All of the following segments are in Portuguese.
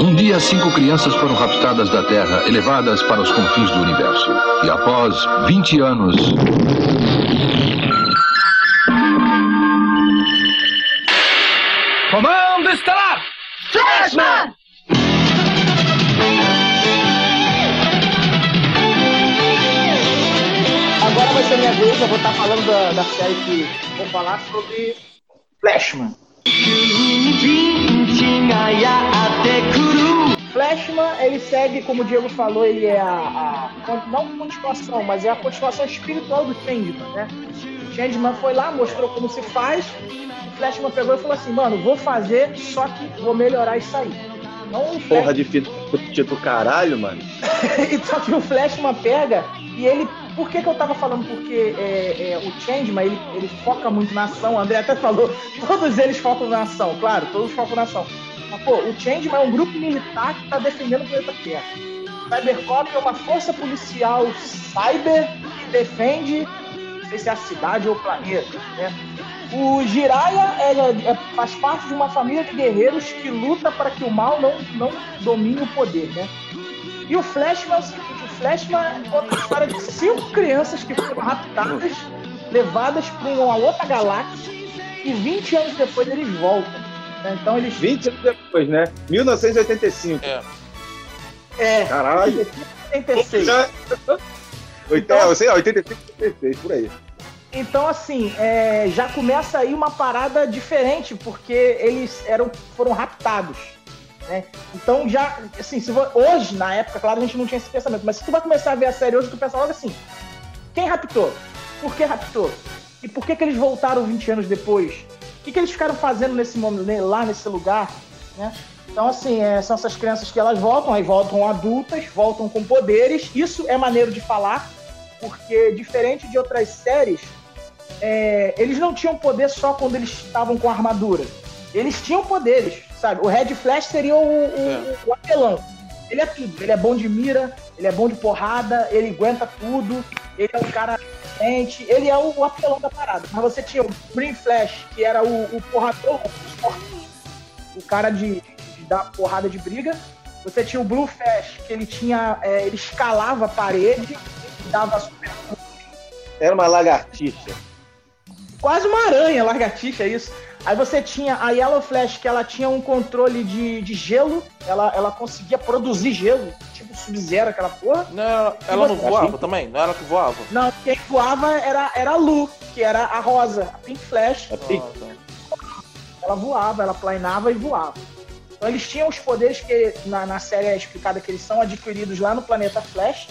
Um dia, cinco crianças foram raptadas da Terra e levadas para os confins do universo. E após 20 anos. Comando Estelar! Flashman! Agora vai ser minha vez, eu vou estar falando da, da série que vou falar sobre Flashman. Flashman, ele segue, como o Diego falou, ele é a, a não continuação, mas é a continuação espiritual do Changeman, né? O Changeman foi lá, mostrou como se faz, o Flashman pegou e falou assim, mano, vou fazer, só que vou melhorar isso aí. Então, Porra de fita do caralho, mano. só que o Flashman pega e ele. Por que, que eu tava falando? Porque é, é, o Changeman, ele, ele foca muito na ação. O André até falou, todos eles focam na ação, claro, todos focam na ação. Mas, pô, o Changeman é um grupo militar que tá defendendo o planeta Terra. Cybercop é uma força policial cyber que defende, não sei se é a cidade ou o planeta, né? O Jiraiya é, é, faz parte de uma família de guerreiros que luta para que o mal não, não domine o poder, né? E o Flashman é o seguinte, Flashman conta a história de cinco crianças que foram raptadas, levadas para uma outra galáxia, e 20 anos depois eles voltam. Então eles... 20 anos depois, né? 1985. É. É. Caralho. 86. Já... Então, é, eu sei, 85, 86, por aí. Então, assim, é, já começa aí uma parada diferente, porque eles eram, foram raptados. Né? Então, já, assim, se hoje, na época, claro, a gente não tinha esse pensamento, mas se tu vai começar a ver a série hoje, tu pensa logo assim: quem raptou? Por que raptou? E por que, que eles voltaram 20 anos depois? O que, que eles ficaram fazendo nesse momento, né, lá nesse lugar? Né? Então, assim, é, são essas crianças que elas voltam, aí voltam adultas, voltam com poderes. Isso é maneiro de falar, porque diferente de outras séries, é, eles não tinham poder só quando eles estavam com armadura. Eles tinham poderes, sabe? O Red Flash seria o, o, é. o apelão. Ele é tudo. Ele é bom de mira, ele é bom de porrada, ele aguenta tudo, ele é um cara diferente, ele é o, o apelão da parada. Mas você tinha o Green Flash, que era o, o porrador, o cara de, de dar porrada de briga. Você tinha o Blue Flash, que ele tinha. É, ele escalava a parede, dava super. Era uma lagartixa quase uma aranha, lagartixa, isso. Aí você tinha a Yellow Flash, que ela tinha um controle de, de gelo, ela, ela conseguia produzir gelo, tipo Sub-Zero, aquela porra. Não, ela não voava também? Não era que voava? Não, quem voava era, era a Lu, que era a rosa, a Pink Flash. A Pink. Ela voava, ela planava e voava. Então eles tinham os poderes que na, na série é explicada que eles são adquiridos lá no planeta Flash.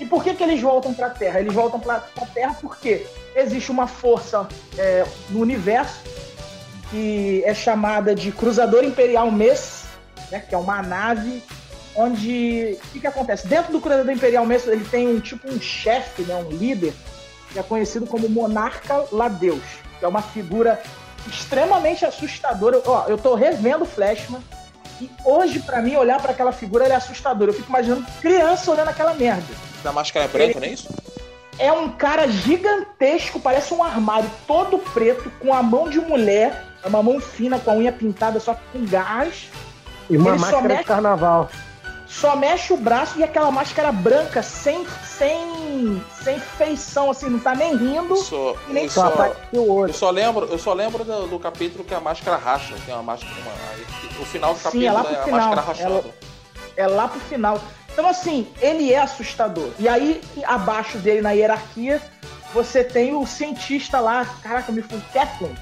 E por que, que eles voltam para a Terra? Eles voltam para a Terra porque existe uma força é, no universo que é chamada de Cruzador Imperial Mess, né, que é uma nave onde o que, que acontece? Dentro do Cruzador Imperial Mess ele tem um tipo um chefe, né, um líder que é conhecido como Monarca Ladeus, que é uma figura extremamente assustadora. Ó, eu tô revendo Flashman e hoje para mim olhar para aquela figura é assustador. Eu fico imaginando criança olhando aquela merda. Da máscara branca, ele... não é isso? é um cara gigantesco, parece um armário todo preto, com a mão de mulher, é uma mão fina com a unha pintada, só com gás. E uma Ele máscara mexe, de carnaval. Só mexe o braço e aquela máscara branca sem, sem, sem feição, assim, não tá nem rindo. Só, nem eu, só, eu só lembro, eu só lembro do, do, capítulo que a máscara racha, tem uma máscara. Uma, o final do capítulo Sim, é, lá pro é final. a máscara rachando. É, é lá pro final. Então, assim, ele é assustador. E aí, abaixo dele na hierarquia, você tem o cientista lá, caraca, me fui, Keflin.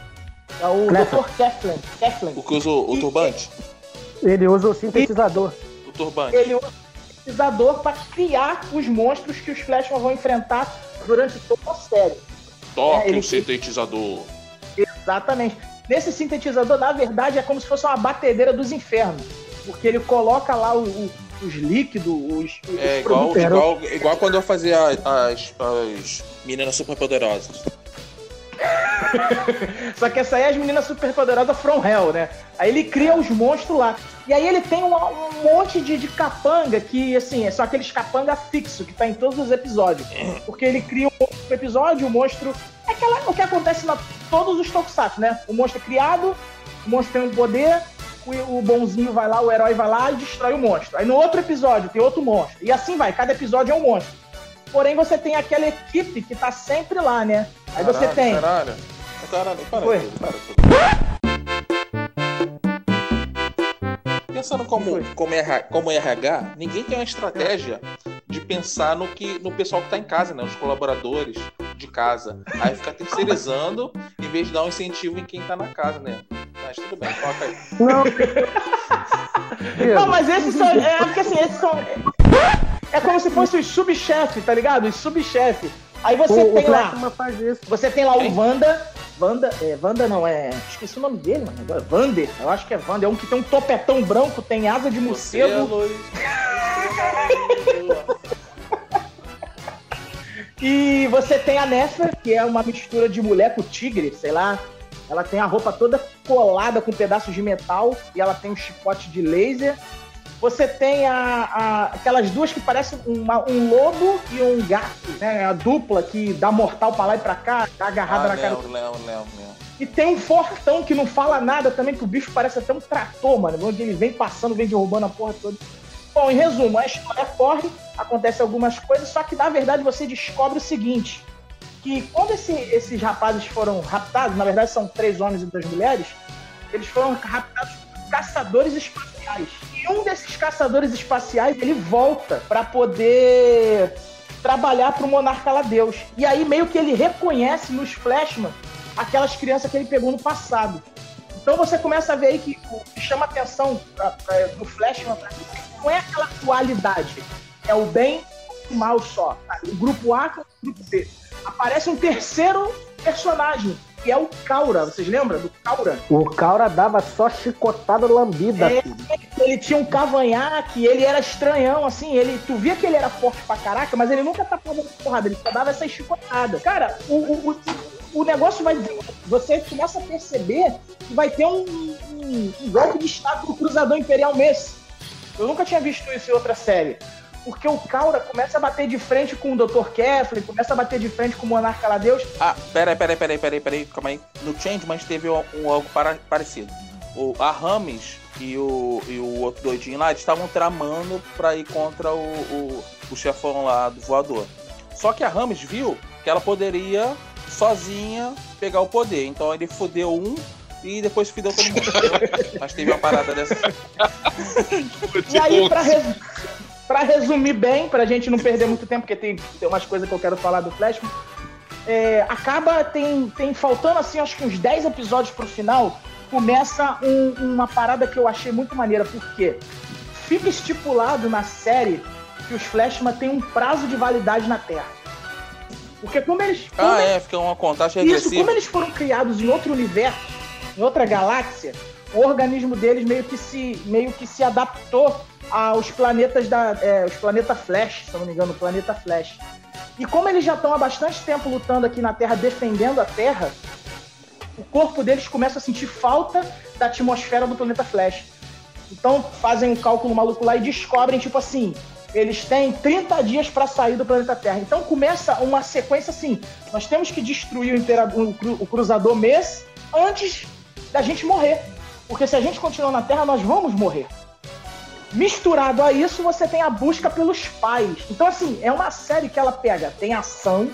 É o Dr. Keflin. Keflin. O que usa o, o turbante? Ele usa o sintetizador. o turbante. Ele usa o sintetizador para criar os monstros que os Flashman vão enfrentar durante toda a série. Toque é, ele... o sintetizador. Exatamente. Nesse sintetizador, na verdade, é como se fosse uma batedeira dos infernos. Porque ele coloca lá o, o os líquidos, os. É igual, igual, igual quando eu fazia as, as meninas super poderosas. Só que essa aí é as meninas super poderosas from hell, né? Aí ele cria os monstros lá. E aí ele tem um, um monte de, de, capanga que, assim, é só aqueles capanga fixo que tá em todos os episódios. Porque ele cria um episódio, o monstro. É aquela, o que acontece em todos os tokusatsu, né? O monstro é criado, o monstro tem um poder, o, o bonzinho vai lá, o herói vai lá e destrói o monstro. Aí no outro episódio tem outro monstro. E assim vai, cada episódio é um monstro. Porém, você tem aquela equipe que tá sempre lá, né? Aí caralho, você tem. Caralho, caralho, para Foi. tudo, para tudo. Pensando como, como, RH, como RH, ninguém tem uma estratégia de pensar no que no pessoal que está em casa, né? Os colaboradores de casa. Aí fica terceirizando em vez de dar um incentivo em quem está na casa, né? Mas tudo bem, coloca aí. Não, Não mas esses são. É porque assim, esses são. É como se fosse os subchefe, tá ligado? Os subchefe. Aí você o, tem o lá. Você tem lá o Wanda. Wanda, é, Wanda não, é. Esqueci o nome dele, mano. Agora, Vander, eu acho que é Vander. É um que tem um topetão branco, tem asa de morcego. e você tem a Nefer, que é uma mistura de mulher com tigre, sei lá. Ela tem a roupa toda colada com pedaços de metal e ela tem um chicote de laser. Você tem a, a, aquelas duas que parecem uma, um lobo e um gato, né? A dupla que dá mortal pra lá e pra cá, tá agarrada ah, na cara. Léo, Léo, Léo. E tem um fortão que não fala nada também, que o bicho parece até um trator, mano. Onde ele vem passando, vem derrubando a porra toda. Bom, em resumo, a história corre, acontece algumas coisas, só que na verdade você descobre o seguinte: que quando esse, esses rapazes foram raptados, na verdade são três homens e duas mulheres, eles foram raptados caçadores espaciais. E um desses caçadores espaciais ele volta para poder trabalhar para o monarca lá Deus. E aí meio que ele reconhece nos Flashman aquelas crianças que ele pegou no passado. Então você começa a ver aí que o que chama atenção pra, pra, do Flashman não é aquela qualidade, é o bem e o mal só. Tá? O grupo A com o grupo B. Aparece um terceiro personagem, que é o Caura. Vocês lembram do Caura? O Caura dava só chicotada lambida. É, ele tinha um cavanhaque, ele era estranhão, assim. Ele, tu via que ele era forte pra caraca, mas ele nunca tapava porrada, ele só dava essa chicotada. Cara, o, o, o, o negócio vai. Você começa a perceber que vai ter um, um, um golpe de estado do Cruzador Imperial Messi. Eu nunca tinha visto isso em outra série porque o Caura começa a bater de frente com o Dr. Keflin, começa a bater de frente com o Monarca Ladeus. Ah, peraí, peraí, peraí, peraí, peraí, calma aí. No Change, mas teve um, um algo para, parecido. O, a Rames e o, e o outro doidinho lá, estavam tramando pra ir contra o, o, o chefão lá do voador. Só que a Rames viu que ela poderia sozinha pegar o poder. Então ele fudeu um e depois fudeu todo mundo. Mas teve uma parada dessa. e aí, pra, para resumir bem, para a gente não perder muito tempo, porque tem, tem umas coisas que eu quero falar do Flash, é, acaba, tem, tem faltando assim, acho que uns 10 episódios pro final, começa um, uma parada que eu achei muito maneira, porque fica estipulado na série que os Flashman têm um prazo de validade na Terra. Porque como eles. Como ah, é, fica uma contagem regressiva. Isso, como eles foram criados em outro universo, em outra galáxia, o organismo deles meio que se, meio que se adaptou aos planetas da. É, os planetas Flash, se não me engano, o planeta Flash. E como eles já estão há bastante tempo lutando aqui na Terra, defendendo a Terra, o corpo deles começa a sentir falta da atmosfera do planeta Flash. Então fazem um cálculo maluco lá e descobrem, tipo assim, eles têm 30 dias para sair do planeta Terra. Então começa uma sequência assim: nós temos que destruir o, o cruzador mês antes da gente morrer. Porque se a gente continuar na Terra, nós vamos morrer. Misturado a isso, você tem a busca pelos pais. Então, assim, é uma série que ela pega, tem ação,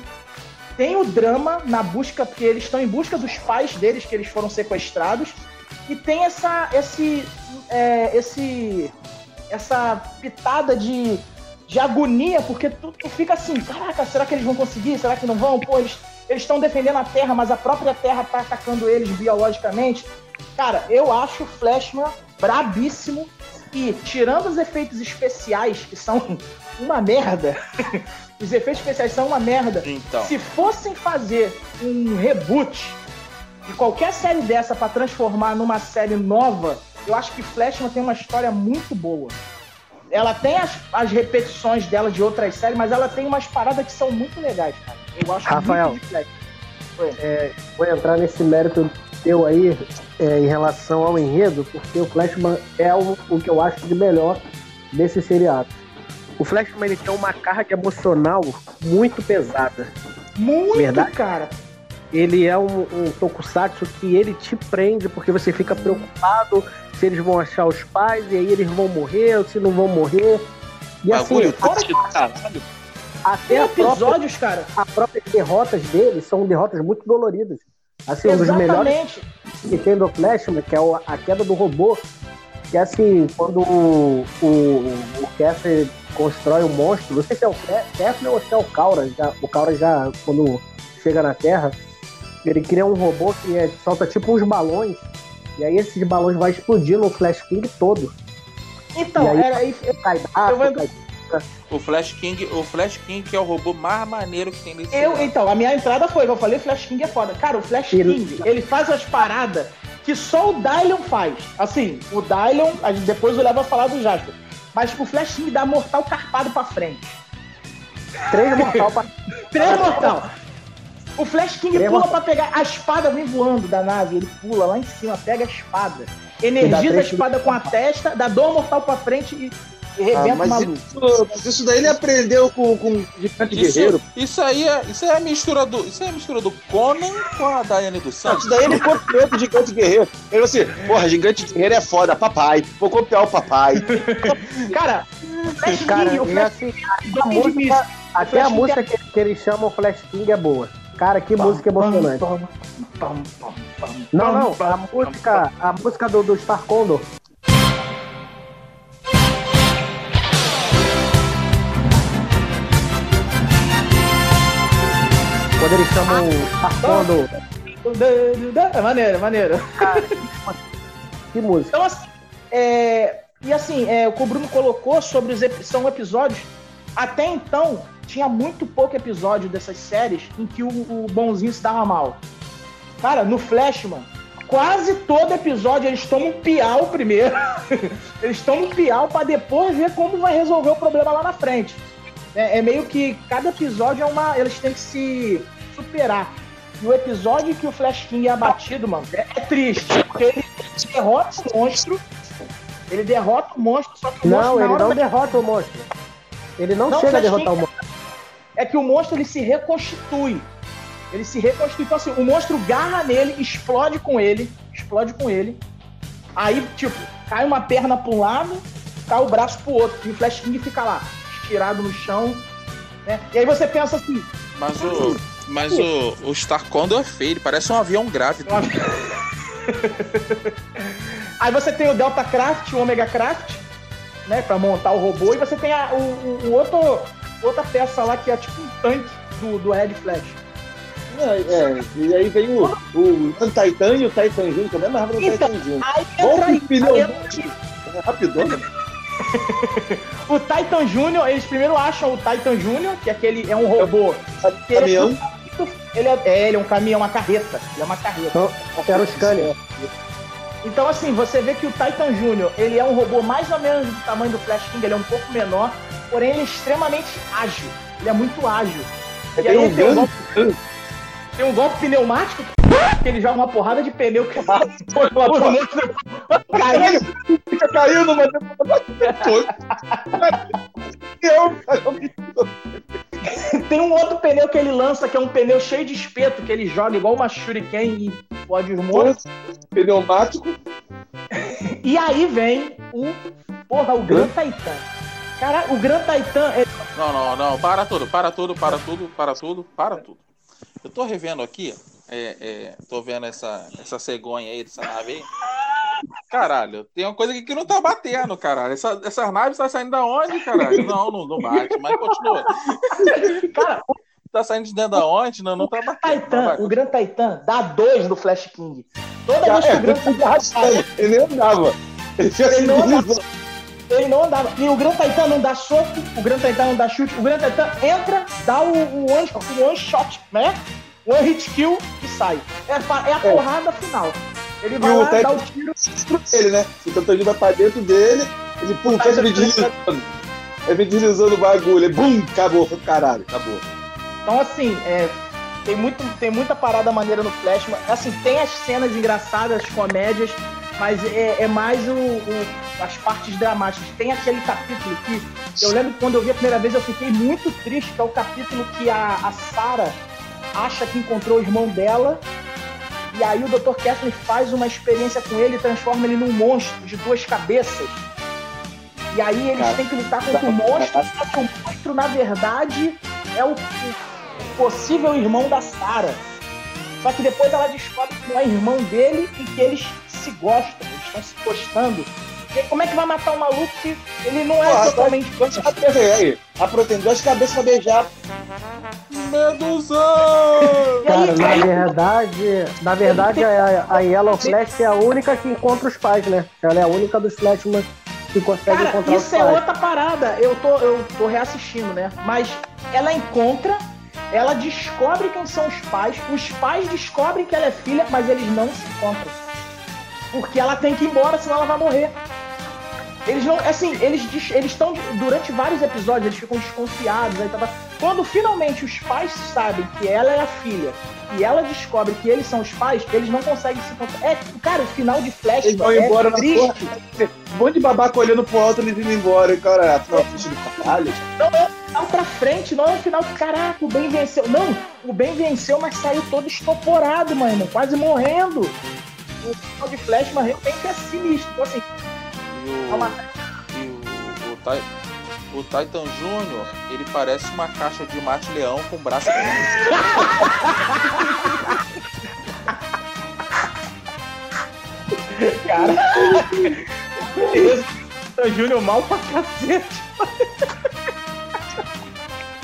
tem o drama na busca, porque eles estão em busca dos pais deles, que eles foram sequestrados, e tem essa, esse, é, esse, essa pitada de, de agonia, porque tu, tu, fica assim, caraca, será que eles vão conseguir? Será que não vão? Pô, eles estão defendendo a Terra, mas a própria Terra tá atacando eles biologicamente. Cara, eu acho o Flashman brabíssimo e tirando os efeitos especiais, que são uma merda, os efeitos especiais são uma merda. Então. Se fossem fazer um reboot de qualquer série dessa para transformar numa série nova, eu acho que Flashman tem uma história muito boa. Ela tem as, as repetições dela de outras séries, mas ela tem umas paradas que são muito legais, cara. Eu gosto Rafael, muito de Flashman. É, vou entrar nesse mérito teu aí é, em relação ao enredo, porque o Flashman é o, o que eu acho de melhor desse seriado. O Flashman ele tem uma carga emocional muito pesada. Muito, Verdade? cara. Ele é um, um tokusatsu que ele te prende porque você fica preocupado se eles vão achar os pais, e aí eles vão morrer, ou se não vão morrer. E assim, Bagulho fora- triste do caralho. até a própria, episódios, cara. a própria derrotas deles são derrotas muito doloridas. Assim, um dos melhores Exatamente. que tem do Flashman, que é o- a queda do robô, que é assim, quando o, o, o constrói o monstro, não sei se é o Kessler ou se é o Kaura, já, o Kaura já, quando chega na Terra, ele cria um robô que é- solta tipo uns balões, e aí esses balões vão explodir no Flash King todo. Então, E aí- era aí. Cai braço, Eu vou- cai- O Flash King, o Flash King que é o robô mais maneiro que tem nesse Eu, então, a minha entrada foi, eu falei, Flash King é foda. Cara, o Flash Ele- King, ele faz as paradas que só o Dylion faz. Assim, o a gente depois o Léo vai falar do Jasper. Mas o Flash King dá mortal carpado pra frente. três mortal pra... Três mortal. O Flash King Três pula mortal. pra pegar. A espada vem voando da nave, ele pula lá em cima, pega a espada. Energiza a espada com a testa, dá dor mortal pra frente e, Ah, o mas, maluco. isso, mas isso daí ele aprendeu com, com o Gigante Guerreiro. Isso, isso aí é, isso aí é a mistura do, isso aí é a mistura do Conan com a Daiane do Santos. isso daí ele copiou do Gigante Guerreiro. Ele falou assim, porra, Gigante Guerreiro é foda, papai. Vou copiar o papai. Cara, o Flash Cara, King, o e Flash assim, King a música, até a Flash música que, que eles chamam Flash King é boa. Cara, que música emocionante. Pam, pam, pam, pam, Não, não, pam, a pam, música, a música do, do Star Condor. Quando eles chamam o É maneiro, é maneiro. que música. Então, assim, é, e assim, é, o que o Bruno colocou sobre os são episódios. Até então, tinha muito pouco episódio dessas séries em que o, o bonzinho se dava mal. Cara, no Flashman, quase todo episódio eles tomam um piau primeiro. eles tomam um piau pra depois ver como vai resolver o problema lá na frente. É, é meio que cada episódio é uma. Eles têm que se superar. E o episódio que o Flash King é abatido, mano, é, triste. Porque ele derrota o monstro. Ele derrota o monstro, só que o monstro Não, ele não da- derrota o monstro. Ele não, Não, chega a derrotar o King- monstro. é que o monstro ele se reconstitui. Ele se reconstitui. Então, assim, o monstro garra nele, explode com ele, explode com ele. Aí, tipo, cai uma perna pra um lado, cai o braço pro outro. E o Flash King fica lá, estirado no chão. Né? E aí você pensa assim, Mas o, mas o, o Star Condor é feio, ele parece um avião grávido. Aí você tem o Delta Craft, o Omega Craft, né, pra montar o robô, e você tem a, o, o- o outro, outra peça lá que é tipo um tanque do, do Red Flash. É, é, e aí vem o, o Titan e o Titan Júnior, também mas o Então, Titan Júnior. Aí Volta entra o aí, pneu. aí entra É rapidão, né? o Titan Júnior, eles primeiro acham o Titan Júnior, que é aquele é um robô. que ele é Caminhão. muito- Ele é, é, ele é um caminhão, uma carreta. Ele é uma carreta. Então, era o Scanner. Então, assim, você vê que o Titan Júnior, ele é um robô mais ou menos do tamanho do Flash King, ele é um pouco menor, porém ele é extremamente ágil. Ele é muito ágil. E Tem aí um tem um, golpe, tem um golpe pneumático que ele joga uma porrada de pneu que o monstro caiu. Fica caindo, mas. Eu, Tem um outro pneu que ele lança, que é um pneu cheio de espeto, que ele joga igual uma shuriken e pode monstros. pneumático. E aí vem o. Porra, o Gran Titan. Caralho, o Gran Titan é. Não, não, não, para tudo, para tudo, para tudo, para tudo, para tudo. Eu tô revendo aqui, é, é, tô vendo essa, essa cegonha aí, dessa nave aí. Caralho, tem uma coisa aqui que não tá batendo, caralho. Essa, essas naves tá saindo da onde, caralho? Não, não, não bate, mas continua. Cara, Tá saindo de dentro da onde? Não, não tá batendo. Titan, Vai, o Gran Titan dá dois do Flash King. Toda vez que É, o Gran ele fica arrastando. Ele nem andava. Ele Ele não simbolizando. ele não andava. E o Gran Titan não dá soco, o Gran Titan não dá chute, o Gran Titan entra, dá o, o, one, o one shot, né? One hit kill e sai. É, fa- é a É. porrada final. Ele vai E o Titan- dá o tiro. ele, né? O Tantanino vai pra dentro dele, ele pum, faz ele deslizando. Aí vem deslizando o bagulho, ele bum, acabou, caralho, acabou. Então, assim, é, tem, muito, tem muita parada maneira no Flash. Assim, tem as cenas engraçadas, as comédias, mas é, é mais o, o- as partes dramáticas. Tem aquele capítulo que eu lembro que quando eu vi a primeira vez eu fiquei muito triste, que é o capítulo que a, a Sarah acha que encontrou o irmão dela E aí o Dr. Kathleen faz uma experiência com ele e transforma ele num monstro de duas cabeças. E aí eles Cara, têm que lutar contra o monstro, só que o monstro, na verdade, é o, possível irmão da Sarah. Só que depois ela descobre que não é irmão dele e que eles se gostam, eles estão se gostando. E aí, como é que vai matar um maluco que ele não é Porra, totalmente. Cabeças aí? Aprendeu duas cabeças pra beijar. Medusão! Aí, Cara, na verdade, na verdade a, a Yellow Flash é a única que encontra os pais, né? Ela é a única dos Flashman que consegue Cara, encontrar os isso é pais. outra parada. Eu tô, eu tô reassistindo, né? Mas ela encontra, ela descobre quem são os pais, os pais descobrem que ela é filha, mas eles não se encontram. Porque ela tem que ir embora, senão ela vai morrer. Eles não, assim, eles eles estão durante vários episódios, eles ficam desconfiados, aí tá, tá. Quando finalmente os pais sabem que ela é a filha e ela descobre que eles são os pais, eles não conseguem se encontrar. É, cara, o final de Flash Eles vão é embora na triste. Um monte de babaca olhando pro alto, eles indo embora. E, cara, afinal, triste do caralho. Não é um final pra frente, não é um final que, caraca, o bem venceu. Não, o bem venceu, mas saiu todo estoporado, mano, quase morrendo. O final de Flash, mas de repente é sinistro. Então, assim, E é uma... o, e o, o, Ti- o Titan Júnior, ele parece uma caixa de mate-leão com braço cara. o Júnior mal pra cacete,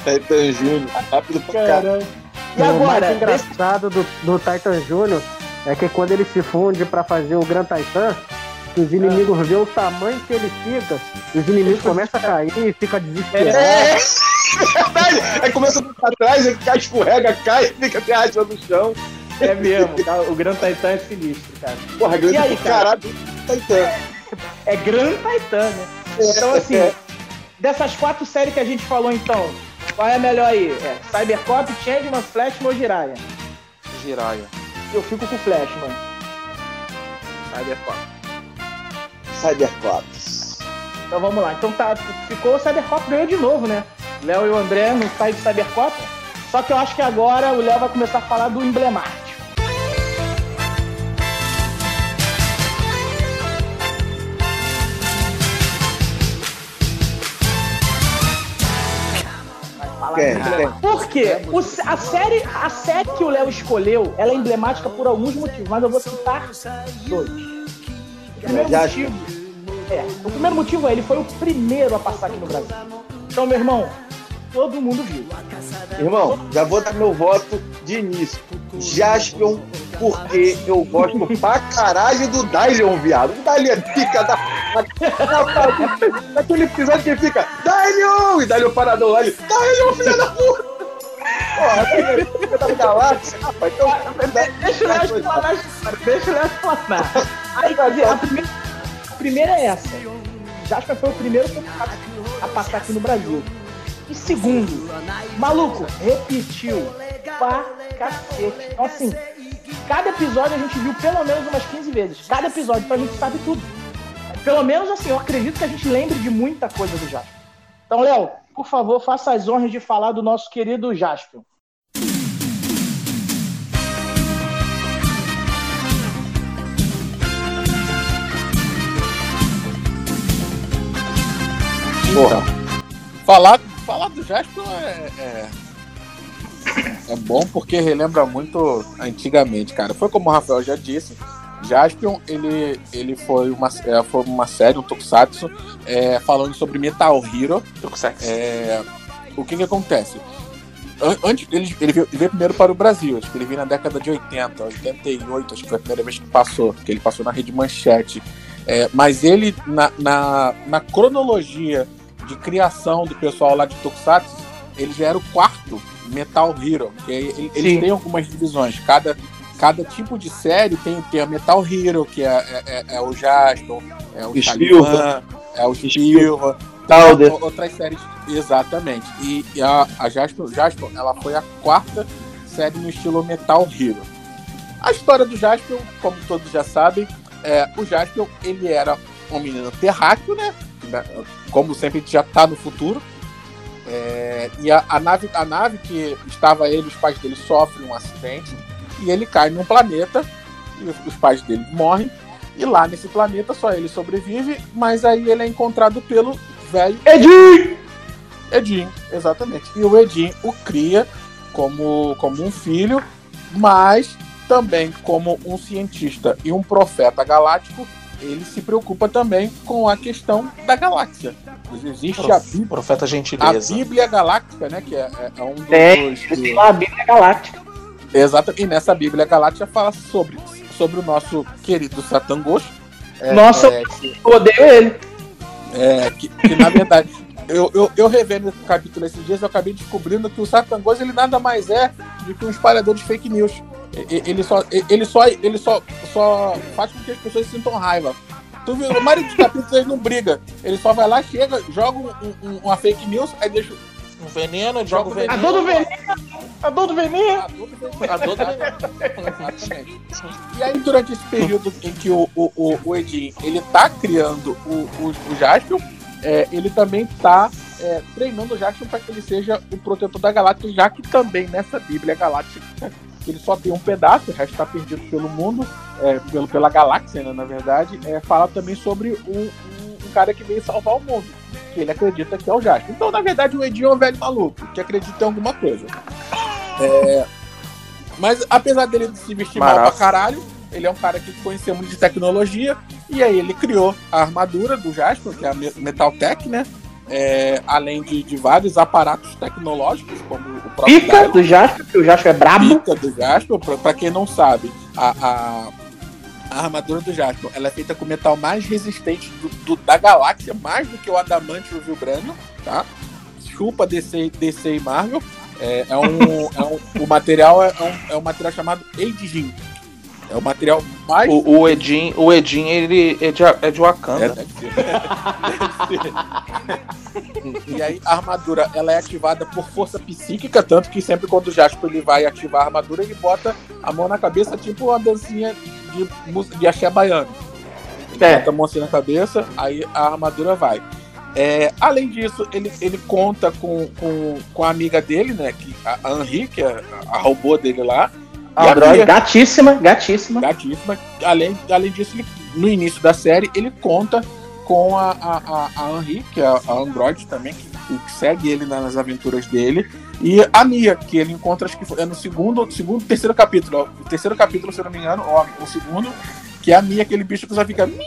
Titan Júnior, rápido pra caralho. caramba. E o agora, mais desse- engraçado do, do Titan Júnior é que quando ele se funde pra fazer o Gran Titan, que os inimigos Ah. vêem o tamanho que ele fica, os inimigos começam a cair e fica desesperado. É, verdade. Aí começa a pra trás, aí cai, escorrega, cai, fica até rachando no chão. é mesmo, tá? o Gran Titan é sinistro, cara. Porra, grande E aí, caralho. Titan. É Gran Titan, né? Então, assim, dessas quatro séries que a gente falou, então, qual é a melhor aí? É Cybercop, Changeman, Flashman ou Jiraiya? Jiraya. Eu fico com o Flashman. Cyberpunk. Cybercops. Então vamos lá. Então tá, ficou o Cybercop ganhou de novo, né? Léo e o André no site do Cybercop. Só que eu acho que agora o Léo vai começar a falar do emblemático. Por quê? O- a, série, a série que o Léo escolheu, ela é emblemática por alguns motivos, mas eu vou citar dois. O primeiro Já- motivo, é, o primeiro motivo é ele foi o primeiro a passar aqui no Brasil. Então, meu irmão, todo mundo viu. Irmão, já vou dar meu voto de início. Jaspion, porque eu gosto pra caralho do Dylion, viado. O Dylion é pica da. Naquele episódio que fica, Dylion! E Dylion paradão lá, ele, Dylion, filha da puta! Porra, fica da galáxia, rapaz. Então, Deixa o Léo explanar deixa o Léo explanar. Aí, a primeira, a primeira é essa. Jasper foi o primeiro a passar aqui no Brasil. E segundo, maluco, repetiu pra cacete. Então, assim, cada episódio a gente viu pelo menos umas 15 vezes. Cada episódio, então a gente sabe tudo. Pelo menos, assim, eu acredito que a gente lembre de muita coisa do Jasper. Então, Léo, por favor, faça as honras de falar do nosso querido Jasper. Porra. Falar, falar do Jasper é, é, é bom porque relembra muito antigamente, cara. Foi como o Rafael já disse, Jaspion, ele, ele foi, uma, é, foi uma série, um tokusatsu, é, falando sobre Metal Hero. Sexo. É, o que que acontece? An- Antes, ele, ele, veio, ele veio primeiro para o Brasil, acho que ele veio na década de 80, 88, acho que foi a primeira vez que passou, que ele passou na Rede Manchete. É, mas ele, na, na, na cronologia de criação do pessoal lá de Tokusatsu, ele já era o quarto Metal Hero, ele- eles têm algumas divisões, cada, cada tipo de série tem, tem a Metal Hero, que é, é, é- é o Jaspion, é o. Taliban, é o Spilva, Talder. o- outras séries, exatamente. E, e a, a Jasper, Jasper, ela foi a quarta série no estilo Metal Hero. A história do Jasper, como todos já sabem, é, o Jasper, ele era um menino terráqueo, né? Né, Como sempre, a gente já tá no futuro. É, e a, a nave, a nave que estava ele, os pais dele sofrem um acidente e ele cai num planeta e os pais dele morrem. E lá nesse planeta só ele sobrevive, mas aí ele é encontrado pelo velho Edinho! Edinho, exatamente. E o Edinho o cria como, como um filho, mas também como um cientista e um profeta galáctico, ele se preocupa também com a questão da galáxia. Existe a, Bí- Profeta a Gentileza. Bíblia Galáctica, né? Que é, é- é um dos. Tem lá a Bíblia Galáctica. Exato. E nessa Bíblia Galáctica fala sobre, sobre o nosso querido Satangos. É, Nossa, é, que- odeio ele. É, que, que, na verdade, eu, eu, eu revendo o capítulo esses dias, eu acabei descobrindo que o Satangos ele nada mais é do que um espalhador de fake news. Ele só, ele só, ele só, só faz com que as pessoas sintam raiva. Tu viu, a maioria dos capítulos ele não briga. Ele só vai lá, chega, joga um- um- uma fake news, aí deixa. Um veneno, joga o A veneno. dor do veneno. A dor do veneno. A dor do veneno. Exatamente. E aí, durante esse período em que o, o, o, o Edin ele tá criando o, o, o Jaspion, é, ele também tá é, treinando o Jaspion para que ele seja o protetor da galáxia, já que também nessa Bíblia Galáctica ele só tem um pedaço, o resto está perdido pelo mundo, é, pelo, pela galáxia, né, na verdade, é, fala também sobre um, um, um cara que veio salvar o mundo, que ele acredita que é o Jaspion. Então, na verdade, o Edin é um velho maluco, que acredita em alguma coisa. É, mas apesar dele se vestir mal pra Maravilha. caralho, ele é um cara que conhecia muito de tecnologia. E aí ele criou a armadura do Jasper, que é a Me- Metal Tech, né? É, além de, de vários aparatos tecnológicos, como o próprio Pica do Jasper, porque o Jasper é brabo. pica do Jasper. Pra, pra quem não sabe, a, a, a armadura do Jasper ela é feita com o metal mais resistente do, do- da galáxia, mais do que o adamante e o vibrânio, tá? Chupa DC, DC e Marvel. É, é um, é um- o material é, um, é um material chamado Eidjin. É o material mais O, o Edin, o Edin, ele é de, é de É, Wakanda. deve ser. Deve ser. e aí a armadura ela é ativada por força psíquica, tanto que sempre quando o Jasper ele vai ativar a armadura, ele bota a mão na cabeça, tipo uma dancinha de, música de axé baiano. Ele É. bota a mão assim na cabeça, aí a armadura vai. É, além disso, ele, ele conta com, com, com a amiga dele, né? Que, a a Henri, que é a, a robô dele lá. A Android, Mia, gatíssima, gatíssima. gatíssima. Além, além disso, ele- no início da série, ele conta com a, a, a, a Henri, que é a, a Android também, que, que segue ele nas aventuras dele. E a Mia, que ele encontra, acho que foi- é no segundo, segundo, terceiro capítulo. O terceiro capítulo, se eu não me engano, ó, o segundo, que é a Mia, aquele bicho que só fica. Mia!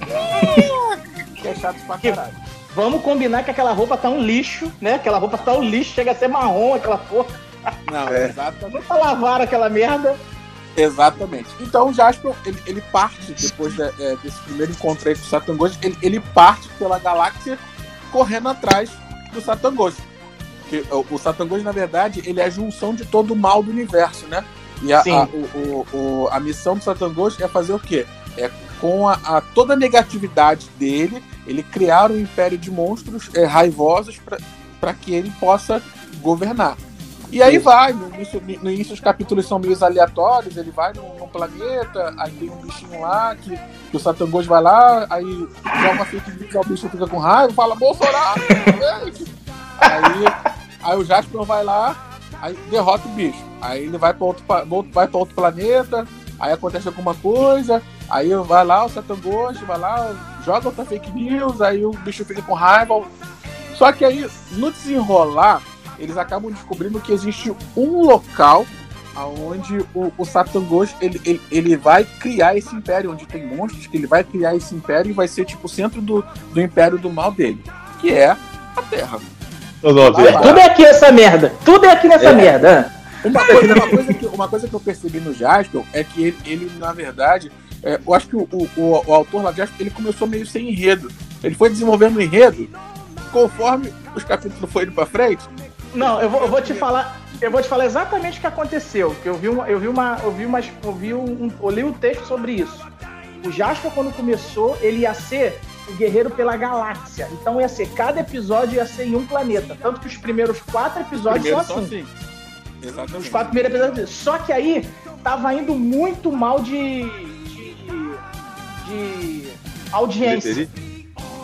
Mia! Que é chato pra caralho. Vamos combinar que aquela roupa tá um lixo, né? Aquela roupa tá um lixo, chega a ser marrom aquela porra. Não, É. exatamente. Nunca lavaram aquela merda. Exatamente. Então o Jasper, ele, ele parte, depois da- é, desse primeiro encontro aí com o Satangos, ele, ele parte pela galáxia correndo atrás do Satangos. Que, o, o Satangos, na verdade, ele é a junção de todo o mal do universo, né? E a, a, o, o- o- a missão do Satangos é fazer o quê? É com a, a- toda a negatividade dele, ele criar um império de monstros é, raivosos para que ele possa governar. E aí vai, no início, no início os capítulos são meio aleatórios, ele vai num, num planeta, aí tem um bichinho lá, que, que o Satangos vai lá, aí joga fake news, aí o bicho fica com raiva, fala, Bolsonaro! gente!" aí, aí o Jasper vai lá, aí derrota o bicho. Aí ele vai para outro, vai outro planeta, aí acontece alguma coisa, aí vai lá, o Satangos vai lá, joga outra fake news, aí o bicho fica com raiva. Só que aí, no desenrolar, eles acabam descobrindo que existe um local onde o, o Satangos ele, ele, ele vai criar esse império, onde tem monstros, que ele vai criar esse império e vai ser tipo o centro do, do império do mal dele, que é a Terra. Lá. Tudo é aqui essa merda. Tudo é aqui nessa É. merda. Uma coisa, uma, coisa que, uma coisa que eu percebi no Jasper é que ele, ele, na verdade, é, eu acho que o, o, o, o autor lá de Jasper, ele começou meio sem enredo. Ele foi desenvolvendo o enredo conforme os capítulos foram indo pra frente. Não, eu vou, eu vou te falar. Eu vou te falar exatamente o que aconteceu. Que eu vi uma, eu vi uma, eu vi umas, eu vi um, eu li um texto sobre isso. O Jasper quando começou, ele ia ser o guerreiro pela galáxia. Então ia ser cada episódio ia ser em um planeta. Tanto que os primeiros quatro episódios Primeiro são assim. assim. Exatamente. Os quatro primeiros episódios. Só que aí tava indo muito mal de de, de audiência.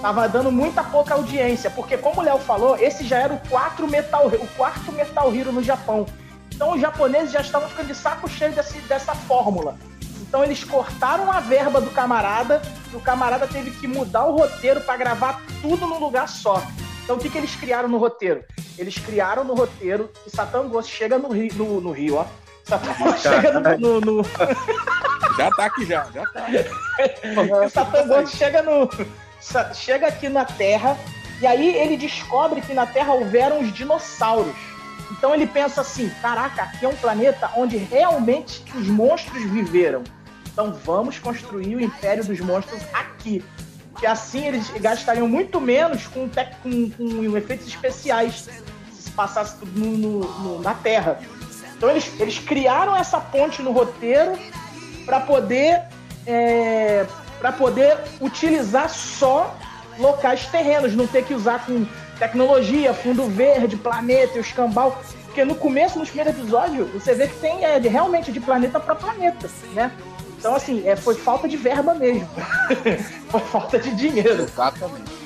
Tava dando muita pouca audiência, porque como o Léo falou, esse já era o, quatro Metal, o quarto Metal Hero no Japão. Então os japoneses já estavam ficando de saco cheio desse, dessa fórmula. Então eles cortaram a verba do camarada e o camarada teve que mudar o roteiro para gravar tudo num lugar só. Então o que, que eles criaram no roteiro? Eles criaram no roteiro que Satan Ghost chega no Rio, no, no Rio ó. Satan Ghost chega no, no, no... Já tá aqui já, já tá. o Satan Ghost chega no chega aqui na Terra e aí ele descobre que na Terra houveram os dinossauros. Então ele pensa assim: caraca, aqui é um planeta onde realmente os monstros viveram. Então vamos construir o Império dos Monstros aqui. Que assim eles gastariam muito menos com, com, com efeitos especiais se passasse tudo no, no, na Terra. Então eles, eles criaram essa ponte no roteiro para poder é, para poder utilizar só locais terrenos, não ter que usar com tecnologia, fundo verde, planeta e o escambau. Porque no começo, nos primeiros episódios, você vê que tem é, de, realmente de planeta para planeta, né? Então, assim, é, foi falta de verba mesmo. foi falta de dinheiro. Exatamente.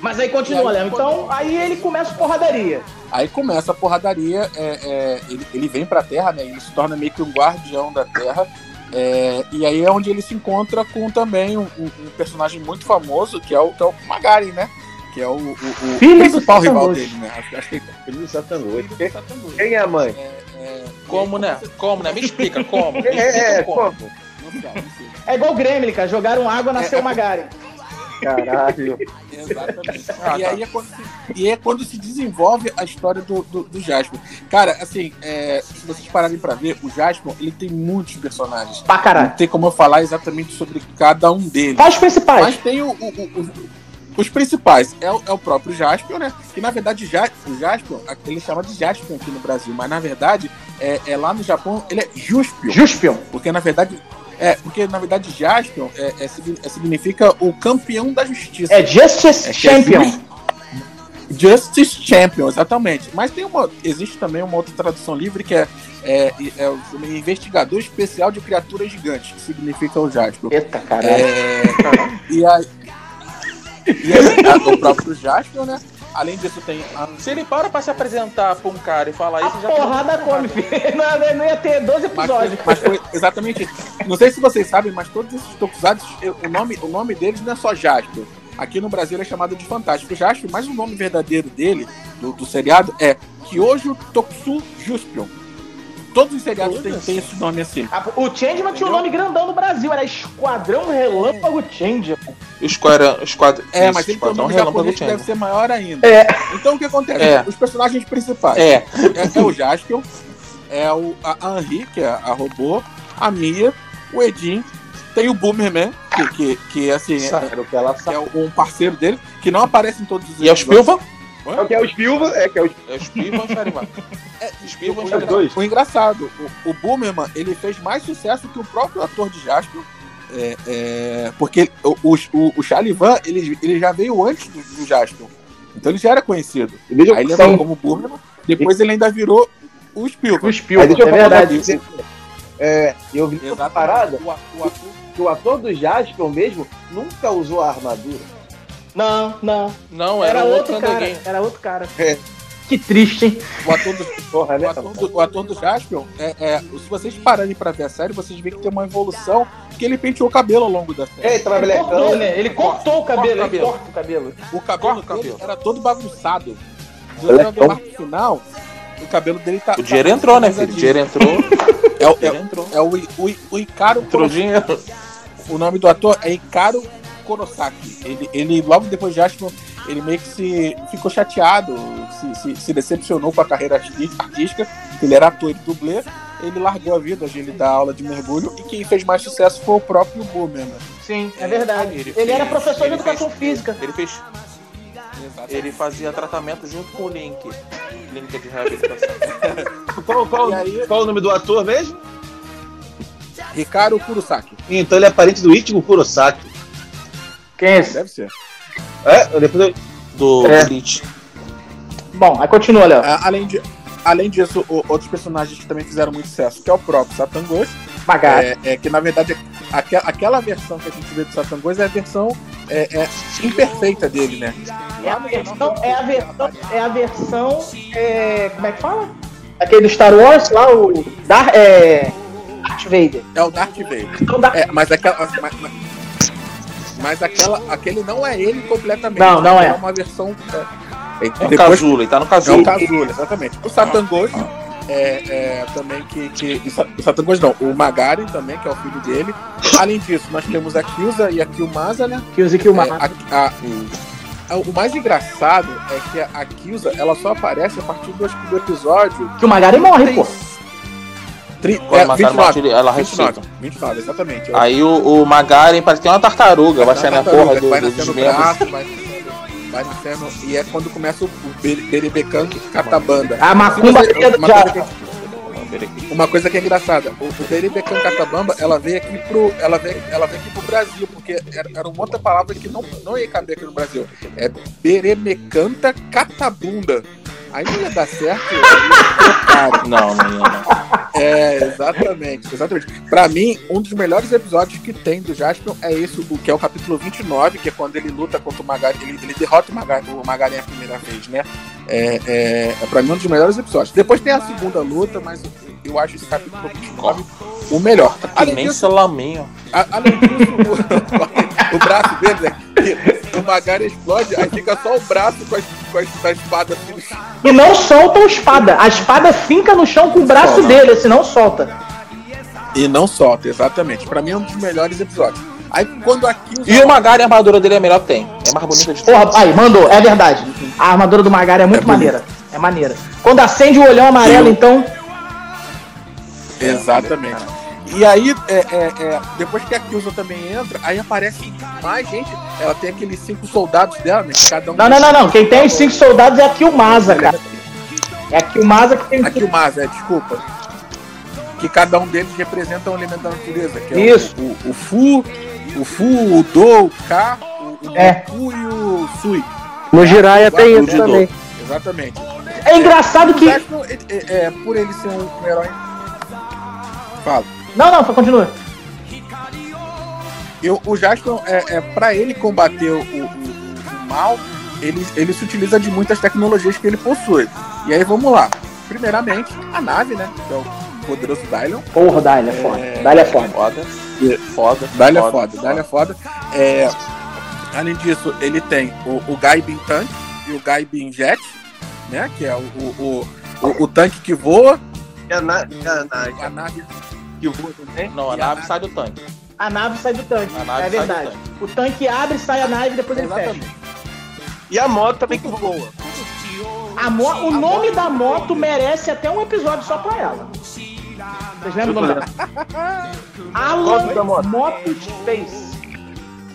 Mas aí continua, Léo. Então, aí ele começa a porradaria. Aí começa a porradaria, é, é, ele, ele vem pra Terra, né? Ele se torna meio que um guardião da Terra. É, e aí é onde ele se encontra com também um, um, um personagem muito famoso, que é o, que é o Magari, né? Que é o, o, o principal rival dele, né? Acho, acho que Filho do. Quem é a mãe? É, como, né? Como, né? Me explica como. Me É, explica é, como. como? Não sei, não sei. É igual o Gremlin, cara. Jogaram água, nasceu É, o Magari. Caralho. Exatamente. Ah, e tá. aí é quando, se, e é quando se desenvolve a história do, do, do Jasper. Cara, assim, é, se vocês pararem pra ver, o Jasper, ele tem muitos personagens. Pra Não caralho. tem como eu falar exatamente sobre cada um deles. Quais os principais? Mas tem o- o- o- os, os principais. É o, é o próprio Jaspion, né? Que na verdade Ja- o Jaspion, ele chama de Jaspion aqui no Brasil, mas na verdade, é, é lá no Japão, ele é Juspion. Juspion. Porque na verdade. É, porque na verdade Jaspion é, é é- significa o campeão da justiça. É Justice É Champion. Just- Justice Champion, exatamente. Mas tem uma. Existe também uma outra tradução livre que é, é, é o investigador especial de criaturas gigantes, que significa o Jaspion. Eita, caralho. É, e aí, e aí o próprio Jaspion, né? Além disso, tem a Se ele para pra se apresentar pra um cara e falar A isso, já porrada come, filho. Não, não ia ter 12 Mas foi, episódios. mas foi exatamente isso. Não sei se vocês sabem, mas todos esses tokusatsu, o nome, o nome deles não é só Jasper. Aqui no Brasil ele é chamado de Fantástico Jasper, mas o nome verdadeiro dele, do, do seriado, é Kyojo Toksu Juspion. Todos os seriados têm, têm esse nome assim. Ah, O Changeman tinha um nome grandão no Brasil, era Esquadrão Relâmpago Changeman. Esquadrão. Esquadrão. É, mas tem um Esquadrão Relâmpago que deve Changeman. ser maior ainda. É. Então o que acontece? É. Os personagens principais. É. é, é o Jaspion, é o, a a Henri, que é a robô, a Mia, o Edin, tem o Boomerman, que, que, que assim, é, sabe. é um parceiro dele, que não aparece em todos os E é o Spilvan? É o que é o Spilva, é que é o É o Spilvan ou o? É, dois. O engraçado, o, o Boomerman, ele fez mais sucesso que o próprio ator de Jasper, é, é, porque o, o, o, o Chalivan, ele, ele já veio antes do, do Jasper, então ele já era conhecido. E deixa Aí ele entrou como Boomerman, depois ele ainda virou o Spielberg. O Spielberg, é verdade. É, eu vi uma parada O, o ator que o ator do Jasper mesmo nunca usou a armadura. Não, não. Não, Era, era, outro outro cara. Candeguinho. Era outro cara. É. Que triste, hein? O ator do, Porra, né? o ator do, o ator do Jaspion, é, é, se vocês pararem pra ver a série, vocês veem que tem uma evolução que ele penteou o cabelo ao longo da série. É, tava Ele cortou, molecão. né? Ele cortou o cabelo, corta o ele cabelo. corta o cabelo. O cabelo o cabelo. era todo bagunçado. É no final, o cabelo dele tá. O dinheiro entrou, né, filho? O dinheiro entrou. É, o- O dinheiro é, entrou. é o, I- o, I- o Icaro Entrou dinheiro. O nome do ator é Icaro Kurosaki. Ele, ele logo depois de Jaspion, ele meio que se ficou chateado, se, se, se decepcionou com a carreira artística. Ele era ator e dublê. Ele largou a vida, hoje ele dá aula de mergulho. E quem fez mais sucesso foi o próprio Boomer. Sim, é verdade. Ele Ele, era fez- professor de educação fez- física. Ele fez. Ele fazia tratamento junto com o Link. Clínica de reabilitação. Qual, qual, aí- qual o nome do ator mesmo? Ricardo Kurosaki. Então ele é parente do Ichigo Kurosaki. Quem é esse? Deve ser. É, depois eu... Do É. Bleach. Bom, aí continua, Léo. Ah, além, de, além disso, o- outros personagens que também fizeram muito sucesso, que é o próprio Satangos, Magari. é, é que na verdade aque- aquela versão que a gente vê do Satangos é a versão é, é imperfeita dele, né? É a versão, é a versão, é a versão, é, como é que fala? Aquele do Star Wars lá, o Dar, é, Darth Vader. É o Darth Vader. Então, Darth- É, mas aquela. Mas, mas- mas aquela, aquele não é ele completamente. Não, não é. É uma versão. É, É o depois, Casulo, ele tá no é o Casulo. Casulo, exatamente. O Satangos é, é também que. que o Sa- o Satangos não, o Magaren também, que é o filho dele. Além disso, nós temos a Kyuza e a Kyumasa, né? Kills e Kill É, a- a- a- o mais engraçado é que a, Kyuza, ela só aparece a partir do, do episódio Que o Magari morre, pô. Tri, Quando é, mataram 29, o Martírio, ela 29, ressuscita. 29, exatamente. Aí o, o Magaren parece que tem uma tartaruga, vai sair na porra do, vai do, nascendo dos o membros. braço, vai nascendo, vai nascendo, e é quando começa o, o Be- Berebecan Catabanda. A macumba Se você- cedo uma, já. coisa que, uma coisa que é engraçada, o, o Berebecan Catabamba, ela veio aqui pro, ela veio, ela veio aqui pro Brasil, porque era, era uma outra palavra que não, não ia caber aqui no Brasil. É Beremecanta Catabunda. Aí não ia dar certo, ia. Não, não ia, não. É, exatamente, exatamente. Pra mim, um dos melhores episódios que tem do Jaspion é esse, o que é o capítulo 29, que é quando ele luta contra o Magari, ele, ele derrota o Magari, o Magari a primeira vez, né? É, é, é pra mim um dos melhores episódios. Depois tem a segunda luta, mas eu acho esse capítulo 29 o melhor. Além disso, salaminho. a- além disso, o, o braço dele, né? O Magari explode, aí fica só o braço com, as, com as, a espada assim. E não solta a espada. A espada finca no chão com o braço Solta. dele, senão solta. E não solta, exatamente. Pra mim é um dos melhores episódios. Aí quando aqui E o Magaren, a armadura dele é a melhor que tem. É mais bonita de Porra, aí, mandou, é verdade. A armadura do Magari é muito É maneira. É maneira. Quando acende o olhão amarelo, Sim. então. Exatamente. E aí, é, é, é, depois que a Kyuza também entra, aí aparece mais gente. Ela tem aqueles cinco soldados dela, né? Cada um Não, não, não, não. Quem tem os cinco soldados é a Kilmasa, cara. É a Kilmasa que tem A Kyumasa, é, desculpa. Que cada um deles representa um elemento da natureza. Que é Isso. O, o, o Fu, o Fu, o Do, o Ka, o, o É. Goku e o Sui. No Jiraiya tem isso também. Exatamente. É engraçado que. É, é, por ele ser um herói. Fala. Não, não, continua. Eu, o Jaspion, é, é, para ele combater o, o- o- mal, ele, ele se utiliza de muitas tecnologias que ele possui. E aí vamos lá. Primeiramente, a nave, né? Que é o poderoso Dylion. Porra, Dália é foda. É. É foda. Foda. Foda. Dylion é foda, Dylion é foda. É, além disso, ele tem o, o Gaibin Tank e o Gaibin Jet, né? Que é o, o, o, o- o tanque que voa, E a, na, e a, na- a nave também. Não, a a nave sai do tanque. A nave sai do tanque. A nave é sai do verdade. tanque. O tanque abre, sai a nave e depois ele fecha. Exatamente. E a moto também que voa. A mo- o nome da moto merece até um episódio só pra ela. Vocês lembram o nome dela? Qual da Alan moto? Moto Space.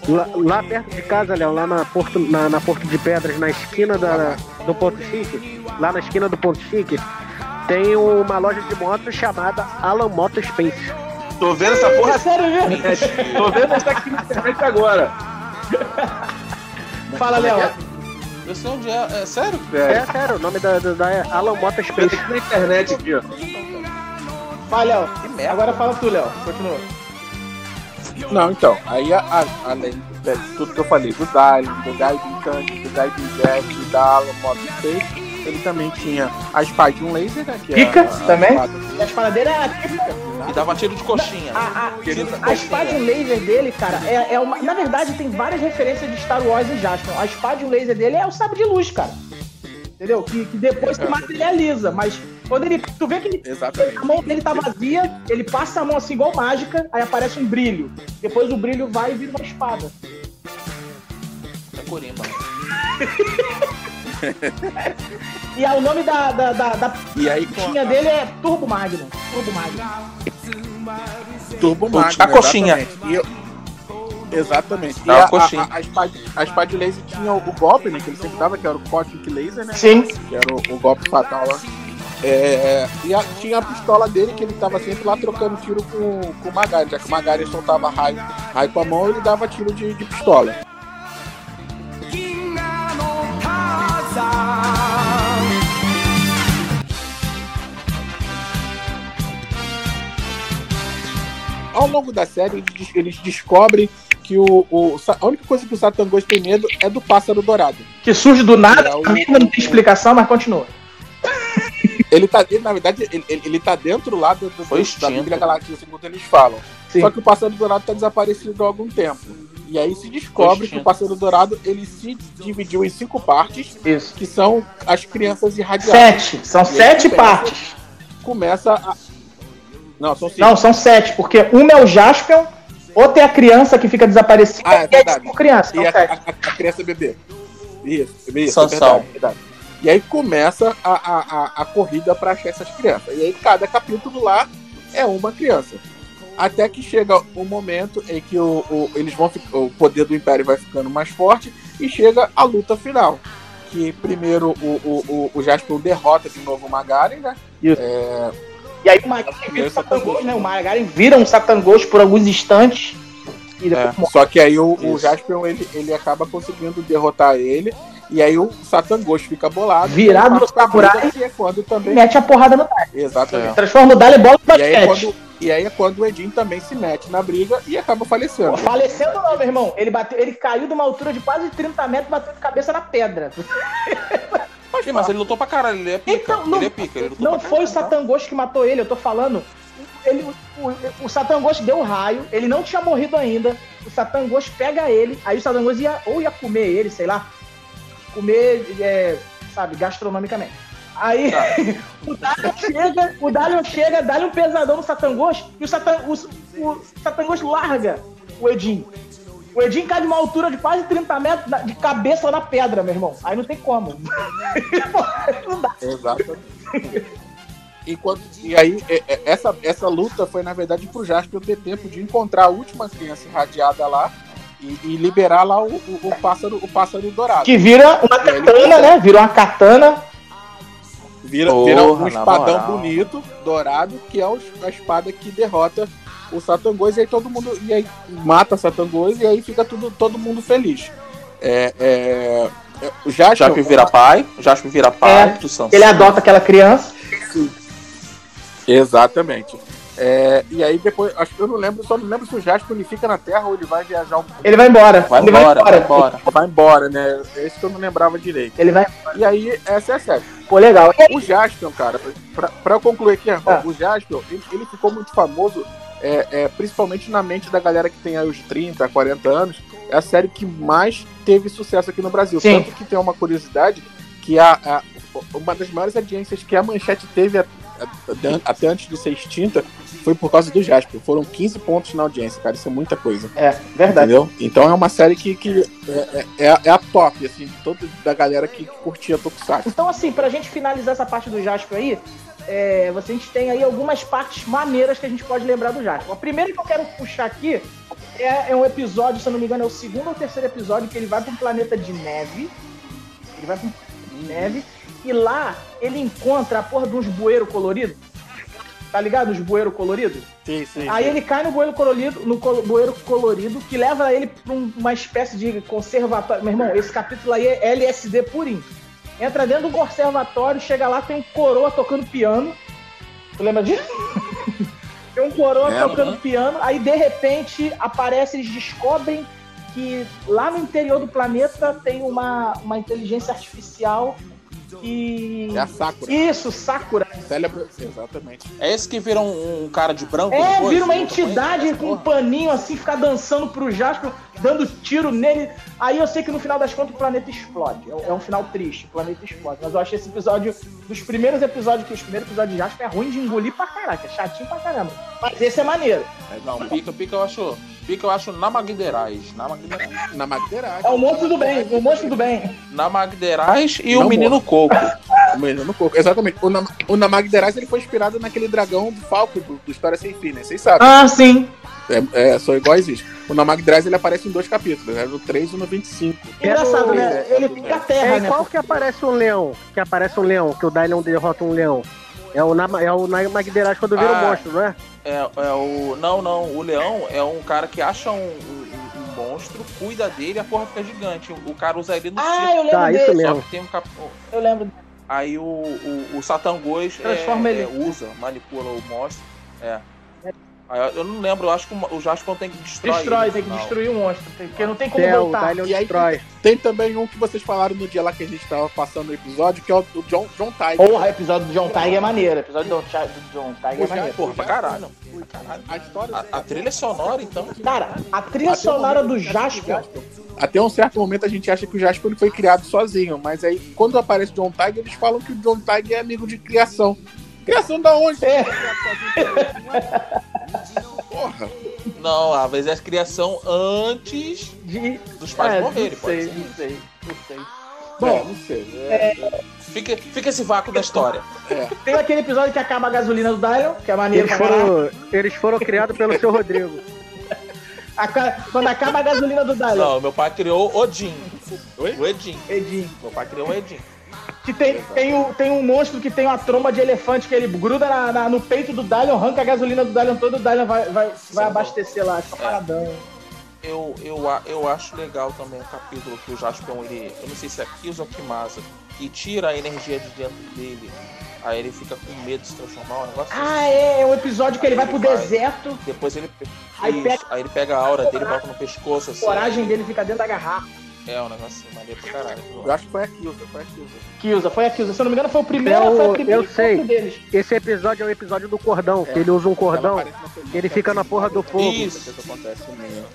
Lá, lá perto de casa, Léo, lá na Porto, na, na Porto de Pedras, na esquina da, do Ponto Chique, lá na esquina do Ponto Chique, tem uma loja de motos chamada Alan Moto Space. Tô vendo essa porra. É sério mesmo? É, tô vendo essa aqui na internet agora. Fala, Léo. Eu sei onde é. É sério? É, sério, o nome da, da, da é Alan Moto Space. na internet aqui, ó. Fala, Léo. Que merda. Agora fala tu, Léo. Continua. Não, então, aí a- além de tudo que eu falei, do Dylion, do Gaibin Tank, do Gaibin Jet, da Alan Moto Space, ele também tinha a Spide Laser, né? Que Pica é a, a também? espada- A espada dele é a tipo. E dava tiro de coxinha. A, a, Querido a espada laser dele, cara, é, é uma. Na verdade, tem várias referências de Star Wars e Jaspion. A espada laser dele é o sabre de luz, cara. Entendeu? Que, que depois se materializa. Mas quando ele. Tu vê que ele Exatamente. a mão dele tá vazia, ele passa a mão assim igual mágica, aí aparece um brilho. Depois o brilho vai e vira uma espada. É Corimba. E aí, o nome da, da, da, da E aí com tinha dele é Turbo Magnum. Turbo Magnum. a Turbo Magnum. A coxinha. Exatamente. E eu- Exatamente. A a, coxinha. a, a, Spide, a Spide Laser tinha o, o golpe, né? Que ele sempre dava, que era o Cosmic Laser, né? Sim. Que era o, o golpe fatal lá. É, e a- tinha a pistola dele que ele tava sempre lá trocando tiro com, com o Magari, já que o Magari soltava raio, raio com a mão, ele dava tiro de, de pistola. Ao longo da série, eles, des- eles descobrem que o, o- a única coisa que o Satangos tem medo é do pássaro dourado. Que surge do nada, É, o- a vida não tem explicação, mas continua. Ele tá, ele, na verdade, ele, ele, ele tá dentro lá do, do, Foi da. Bíblia Galáctica, segundo eles falam. Sim. Só que o Pássaro Dourado tá desaparecido há algum tempo. E aí se descobre que o Pássaro Dourado ele se dividiu em cinco partes, Isso. que são as crianças irradiadas. Sete. São aí sete começa- partes. Começa a. Não, são cinco. Não, são sete, porque uma é o Jaspion, outra é a criança que fica desaparecida Ah, é e é verdade. crianças. São E a, a- a criança bebê. Isso, isso Sansão. é verdade, é verdade. E aí começa a, a, a, a corrida para achar essas crianças. E aí cada capítulo lá é uma criança. Até que chega o momento em que o, o- eles vão o poder do Império vai ficando mais forte e chega a luta final. Que primeiro o, o, o, o Jasper derrota de novo o Magaren, né? Isso. É, E aí o Magaren vira um Satangos. né? O Magaren vira um Satangos por alguns instantes e É. Só que aí o, o. Jaspion ele, ele acaba conseguindo derrotar ele. E aí o Satangos fica bolado. Virado e parte no samurai. Que é quando E também. mete a porrada no Dali. Exatamente. Transforma o Dali bola de E aí, é basquete. quando, e aí é quando o Edin também se mete na briga e acaba falecendo. Pô, Falecendo não, meu irmão. Ele, bateu, ele caiu de uma altura de quase 30 metros e bateu de cabeça na pedra. Sim, mas ele lutou pra caralho, ele é pica. Então, não- ele é pica, ele Não foi o caralho. Satangos que matou ele, eu tô falando. Ele, o, o Satangos deu um raio, ele não tinha morrido ainda. O Satangos pega ele, aí o Satangos ia, ou ia comer ele, sei lá. Comer, é, sabe, gastronomicamente. Aí Tá. o Dalion chega, o Dalion chega, dá-lhe um pesadão no Satangos e o, Satan, o, o Satangos larga o Edin. O Edin cai de uma altura de quase 30 metros de cabeça na pedra, meu irmão. Aí não tem como. não dá. Exato. E, quando, e aí, é- é- essa, essa luta foi, na verdade, pro Jasper ter tempo de encontrar a última criança irradiada lá e, e liberar lá o, o, o pássaro, o pássaro dourado. Que vira uma katana, né? Vira uma katana. Vira, Porra, vira um espadão moral. bonito, dourado, que é a espada que derrota o Satangos, e aí todo mundo e aí mata Satangos, e aí fica tudo, todo mundo feliz. É, é, é, o Jasper, Jasper vira pai, Jasper vira pai É, do Sansão. Ele adota aquela criança. Exatamente. É, e aí depois, acho que eu não lembro, só não lembro se o Jasper ele fica na Terra ou ele vai viajar um Ele vai embora. Vai ele embora, vai vai embora. embora. vai embora, né? Esse que eu não lembrava direito. Ele vai. E aí, essa é a série. Pô, legal. O Jaspion, cara, pra, pra eu concluir aqui, Ah. o Jaspion, ele, ele ficou muito famoso, é, é, principalmente na mente da galera que tem aí os 30, 40 anos. É a série que mais teve sucesso aqui no Brasil. Sim. Tanto que tem uma curiosidade que a, a- uma das maiores audiências que a Manchete teve a- até antes de ser extinta foi por causa do Jaspion. Foram 15 pontos na audiência, cara. Isso é muita coisa. É, verdade. Entendeu? Então é uma série que, que é, é, é a- é a top, assim, de toda da galera que curtia Tokusatsu. Então, assim, pra gente finalizar essa parte do Jasper aí, é, a gente tem aí algumas partes maneiras que a gente pode lembrar do Jasper. A primeira que eu quero puxar aqui é, é um episódio, se eu não me engano, é o segundo ou terceiro episódio que ele vai pra um planeta de neve. Ele vai pra um planeta de neve. E lá ele encontra a porra de uns bueiros coloridos. Tá ligado? Os bueiros coloridos? Sim, sim. Aí ele cai no bueiro colorido, no col- bueiro colorido, que leva ele pra um- uma espécie de conservatório. Meu irmão, esse capítulo aí é LSD purinho. Entra dentro do conservatório, chega lá, tem um coroa tocando piano. Tu lembra disso? tem um coroa Lembro, tocando né? piano, aí de repente aparece, eles descobrem que lá no interior do planeta tem uma, uma inteligência artificial que. É a Sakura. Isso, Sakura. Exatamente. É esse que vira um, um cara de branco? É, depois? vira uma entidade com um paninho assim, ficar dançando pro Jasper, dando tiro nele. Aí eu sei que no final das contas o planeta explode. É um- É um final triste, o planeta explode. Mas eu achei esse episódio, dos primeiros episódios, que os primeiros episódios de Jasper é ruim de engolir pra caraca, é chatinho pra caramba. Mas esse é maneiro. Não, pica, pica eu acho. Pica eu acho na Magderais. Na Magderais. É o monstro do bem, o monstro do bem. Na Magderais e Não o menino Coco. O menino coco. Exatamente. O, Nam o Namagderaz ele foi inspirado naquele dragão do Falco do, do História Sem Fim, né? Vocês sabem. Ah, sim. É, é, são iguais isso. O Namagderaz ele aparece em dois capítulos, né? No 3 e no 25. Engraçado, né? É, Ele é, pica a É, terra, e né? qual que aparece um leão? Que aparece um leão, que o Dylion derrota um leão. É o, Nama, é o Magdeiraj quando vira Ah. um monstro, não é? É, é o. Não, não. O leão é um cara que acha um, monstro, cuida dele e a porra fica gigante. O cara usa ele no Ah, circo. eu lembro Tá, isso desse. Só mesmo. que tem um cap... Eu lembro. Aí o, o, o Satangos é, Transforma ele. é, usa, manipula o monstro. É. Aí eu não lembro, eu acho que o Jaspion tem que destruir. Destrói, tem que destruir o monstro. Porque não tem como É, o voltar. Dylion E aí- destrói. Tem também um que vocês falaram no dia lá que a gente tava passando o episódio, que é o do John, John Tiger. Porra, o episódio do John Tiger é maneiro. O episódio do John, do John Tiger é O maneiro. Porra, pra caralho. A história A, a trilha sonora, então. Cara, a trilha Até sonora do Jasper. Até um certo momento a gente acha que o Jasper ele foi criado sozinho, mas aí quando aparece o John Tiger, eles falam que o John Tiger é amigo de criação. Criação da onde? É. Porra. Não, às vezes é a criação antes De... dos pais é, morrerem, não pode sei, ser. não sei, não sei. Bom, Bom, não sei. É, Fica, fica esse vácuo da história. tem aquele episódio que acaba a gasolina do Dylion, que é maneiro Eles foram, eles foram criados pelo seu Rodrigo. Quando acaba a gasolina do Dylion. Não, meu pai criou Odin. Oi? O Edin. Edinho. Meu pai criou o Edin. Que tem, tem, um, tem um monstro que tem uma tromba de elefante que ele gruda na- na- no peito do Dylion, arranca a gasolina do Dylion todo, o Dylion vai, vai, vai abastecer lá, fica paradão. Eu, eu, a- eu acho legal também o capítulo que o Jaspion, ele. Eu não sei se é Kills ou Kimasa, que tira a energia de dentro dele. Aí ele fica com medo de se transformar, um negócio assim. Ah, é, é um episódio que ele vai pro Ele vai. deserto, Depois ele. Aí Isso, pega- aí ele pega a aura dele, bota no pescoço a assim. coragem dele fica dentro da garrafa. É um negócio assim, maneiro pra caralho. eu acho que foi aquilo, foi aquilo. Kilza, foi a Kilza. Se eu não me engano, foi o primeiro, É o- foi o primeiro eu sei. deles. Esse episódio é o episódio do cordão, que ele usa um cordão, que ele fica na porra do fogo. Isso. Isso acontece mesmo.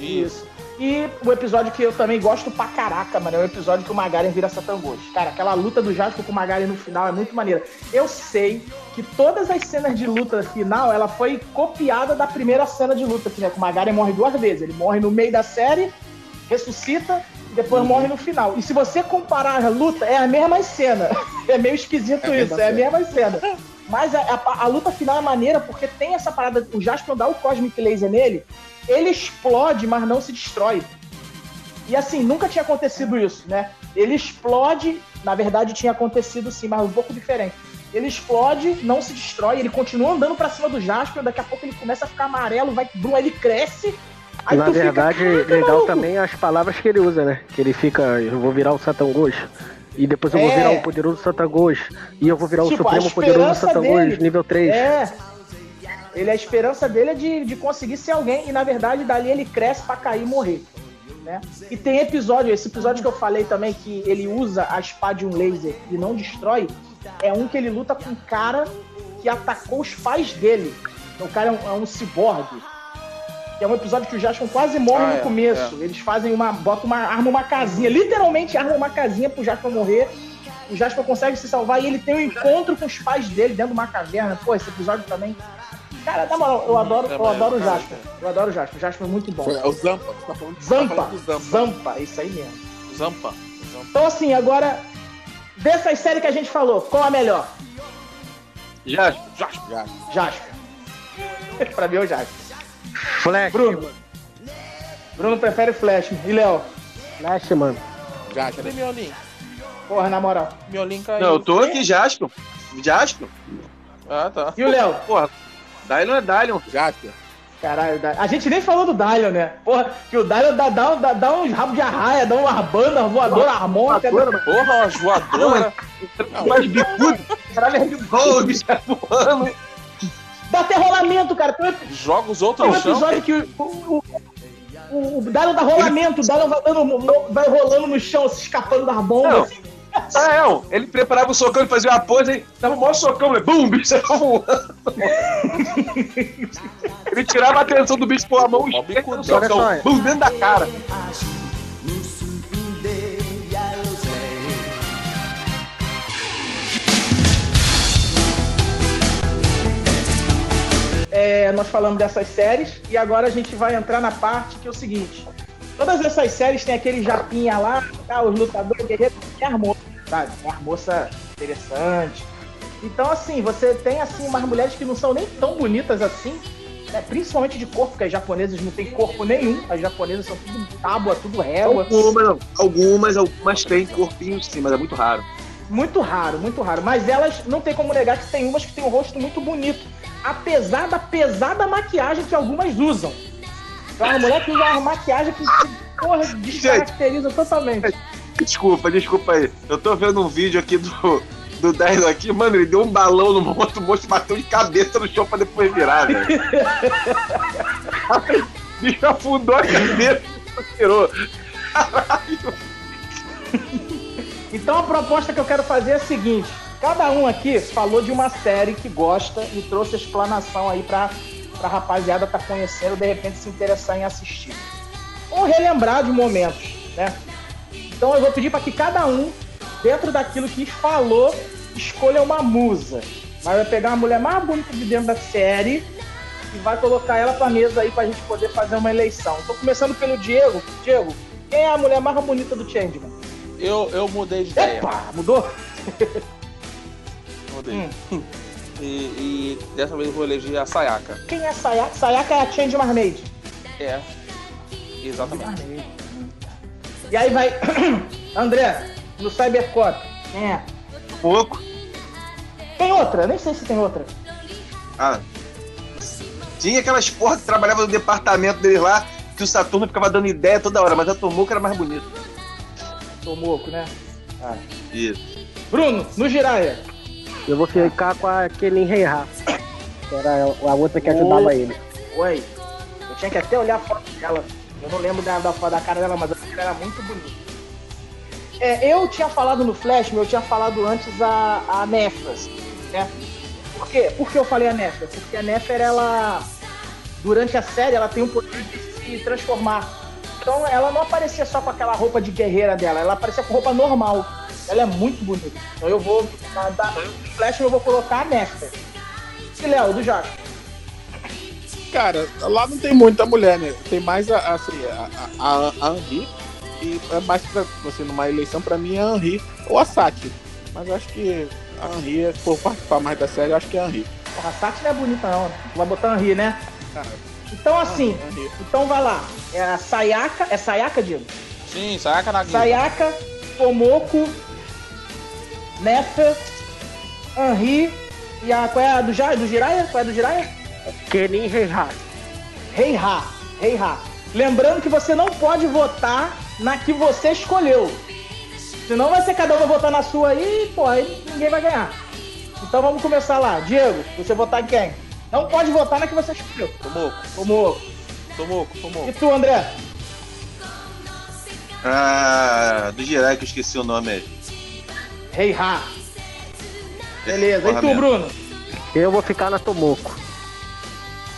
Isso. E o episódio que eu também gosto pra caraca, mano, é o episódio que o Magaren vira Satangos. Cara, aquela luta do Jasper com o Magaren no final é muito maneira. Eu sei que todas as cenas de luta final, ela foi copiada da primeira cena de luta, que, né, que o Magaren morre duas vezes. Ele morre no meio da série, ressuscita e depois Uhum. morre no final. E se você comparar a luta, é a mesma cena. É meio esquisito É isso, é a mesma cena. Mas a, a- a luta final é maneira porque tem essa parada. O Jasper dá o Cosmic Laser nele, ele explode, mas não se destrói. E assim, nunca tinha acontecido isso, né? Ele explode, na verdade tinha acontecido sim, mas um pouco diferente. Ele explode, não se destrói, ele continua andando pra cima do Jasper, daqui a pouco ele começa a ficar amarelo, vai, ele cresce. Aí Na tu fica, verdade, "Caraca, legal maluco!" também as palavras que ele usa, né? Que ele fica, eu vou virar o Satangos, e depois eu vou É. virar o poderoso Satangos, e eu vou virar o Tipo, a supremo poderoso Satangos, dele nível 3. É. Ele, a esperança dele é de, de conseguir ser alguém, e na verdade dali ele cresce pra cair e morrer. Né? E tem episódio, esse episódio que eu falei também, que ele usa a espada de um laser e não destrói, é um que ele luta com um cara que atacou os pais dele. Então, o cara é um, é um ciborgue. Que é um episódio que o Jasper quase morre Ah, no é, começo. Eles fazem uma. botam uma. arma uma casinha. Literalmente arma uma casinha pro Jasper morrer. O Jasper consegue se salvar e ele tem um encontro com os pais dele dentro de uma caverna. Pô, esse episódio também. Cara, na moral, eu adoro, eu adoro o Jasper. Eu adoro o Jasper. O Jasper é muito bom. Foi, é o Zampa. Você tá falando, tá Zampa. Zampa. Zampa, isso aí mesmo. Zampa. Zampa. Então, assim, agora, dessas séries que a gente falou, qual a melhor? Jasper, Já. Jasper. pra mim é o Jasper. Flash, Bruno. Bruno prefere Flash. E Léo? Flash, mano. Já, já. Cadê Miolim? Porra, na moral. Miolim caiu. não, eu tô aqui, Jasper. Jasper? Ah, tá. E o Léo? Porra, Dylion é Dylion. Jasper. Caralho, a gente nem falou do Dylion, né? Porra, que o Dylion dá, dá, dá, dá uns rabos de arraia, dá uma banda voadora, harmônica. Voadora, Porra, umas voadoras. Caralho, é igual o bicho tá voando. Dá até rolamento, cara. Tem um, Joga os tem outros um no chão. episódio que o, o, o, o Dylion dá rolamento, o Dylion vai, dando- vai rolando no chão, se escapando das Não. bombas. Ah, é, ele preparava o socão, ele fazia uma pose, aí dava o maior socão, né? Bum, bicho tava voando. ele tirava a atenção do bicho com a mão bicudão. socão. Só. Bum, dentro da cara. É, nós falamos dessas séries e agora a gente vai entrar na parte que é o seguinte: todas essas séries tem aquele japinha lá, tá, os lutadores guerreiros, tem a moça, sabe? Tem a moça interessante. Então, assim, você tem assim umas mulheres que não são nem tão bonitas assim, né? principalmente de corpo, porque as japonesas não têm corpo nenhum, as japonesas são tudo tábua, tudo régua. Algumas, algumas, algumas têm corpinho sim, mas é muito raro. Muito raro, muito raro. Mas elas não tem como negar que tem umas que tem um rosto muito bonito. Apesar da pesada maquiagem que algumas usam. É uma mulher que usa uma maquiagem que, porra, descaracteriza totalmente. Desculpa, desculpa aí. Eu tô vendo um vídeo aqui do, do Dino aqui, mano, ele deu um balão no outro monstro, bateu de cabeça no chão pra depois virar, velho. o bicho afundou a cabeça e tirou. Então a proposta que eu quero fazer é a seguinte: cada um aqui falou de uma série que gosta e trouxe a explanação aí pra, pra rapaziada tá conhecendo, de repente se interessar em assistir. Ou relembrar de momentos, né? Então eu vou pedir para que cada um, dentro daquilo que falou, escolha uma musa. Mas vai pegar uma mulher mais bonita de dentro da série e vai colocar ela pra mesa aí pra gente poder fazer uma eleição. Tô começando pelo Diego. Diego, quem é a mulher mais bonita do Changeman? Eu, eu mudei de ideia. Epa, Mudei. E, e dessa vez eu vou eleger a Sayaka. Quem é a Sayaka? Sayaka é a Changeman Maid. É. Exatamente. E aí vai. André, no Cybercop. Quem é? Pouco. Tem outra? Nem sei se tem outra. Ah. Tinha aquelas porra que trabalhavam no departamento deles lá, que o Saturno ficava dando ideia toda hora, mas a Tomoco era mais bonita. Tomoco, né? Ah. Isso. Bruno, no Jiraya. Eu vou ficar com a Kelin Reiha, que era a outra que ajudava ele. Oi. Eu tinha que até olhar a foto dela. Eu não lembro da, da, da cara dela, mas ela era muito bonita. É, eu tinha falado no Flash, mas eu tinha falado antes a, a né? Por quê? Por que eu falei a Nefer? Porque a Nefer, ela... Durante a série, ela tem o poder de se transformar. Então, ela não aparecia só com aquela roupa de guerreira dela, ela aparecia com roupa normal. Ela é muito bonita. Então, eu vou... Na, da, no Flash, eu vou colocar a Nefer. E, Léo, do Jasper? Cara, lá não tem muita mulher, né? Tem mais a, a, assim, a, a, a Henri. E é mais pra, assim, numa eleição, pra mim, é a Henri ou a Sati. Mas eu acho que a Henri, se for participar mais da série, eu acho que é a Henri. Porra, a Sati não é bonita, não. né? Tu vai botar Henri, né? Cara, Então, assim, Henri. então vai lá. É a Sayaka. É Sayaka, Diego? Sim, Sayaka Nagisa. Sayaka, Tomoko, Nefer, Henri e a. Qual é a do, Ja- do Jiraiya? Qual é a do Jiraiya? Kelin Reiha. Reiha. Reiha. Lembrando que você não pode votar na que você escolheu. Senão vai ser cada um vai votar na sua aí e, pô, aí ninguém vai ganhar. Então vamos começar lá. Diego, você votar em quem? Não pode votar na que você escolheu. Tomoko, Tomoko. Tomoko, Tomoko. E tu, André? Ah, do Jirai que eu esqueci o nome aí. Reiha. Beleza. Porra e tu, mesmo. Bruno? Eu vou ficar na Tomoko.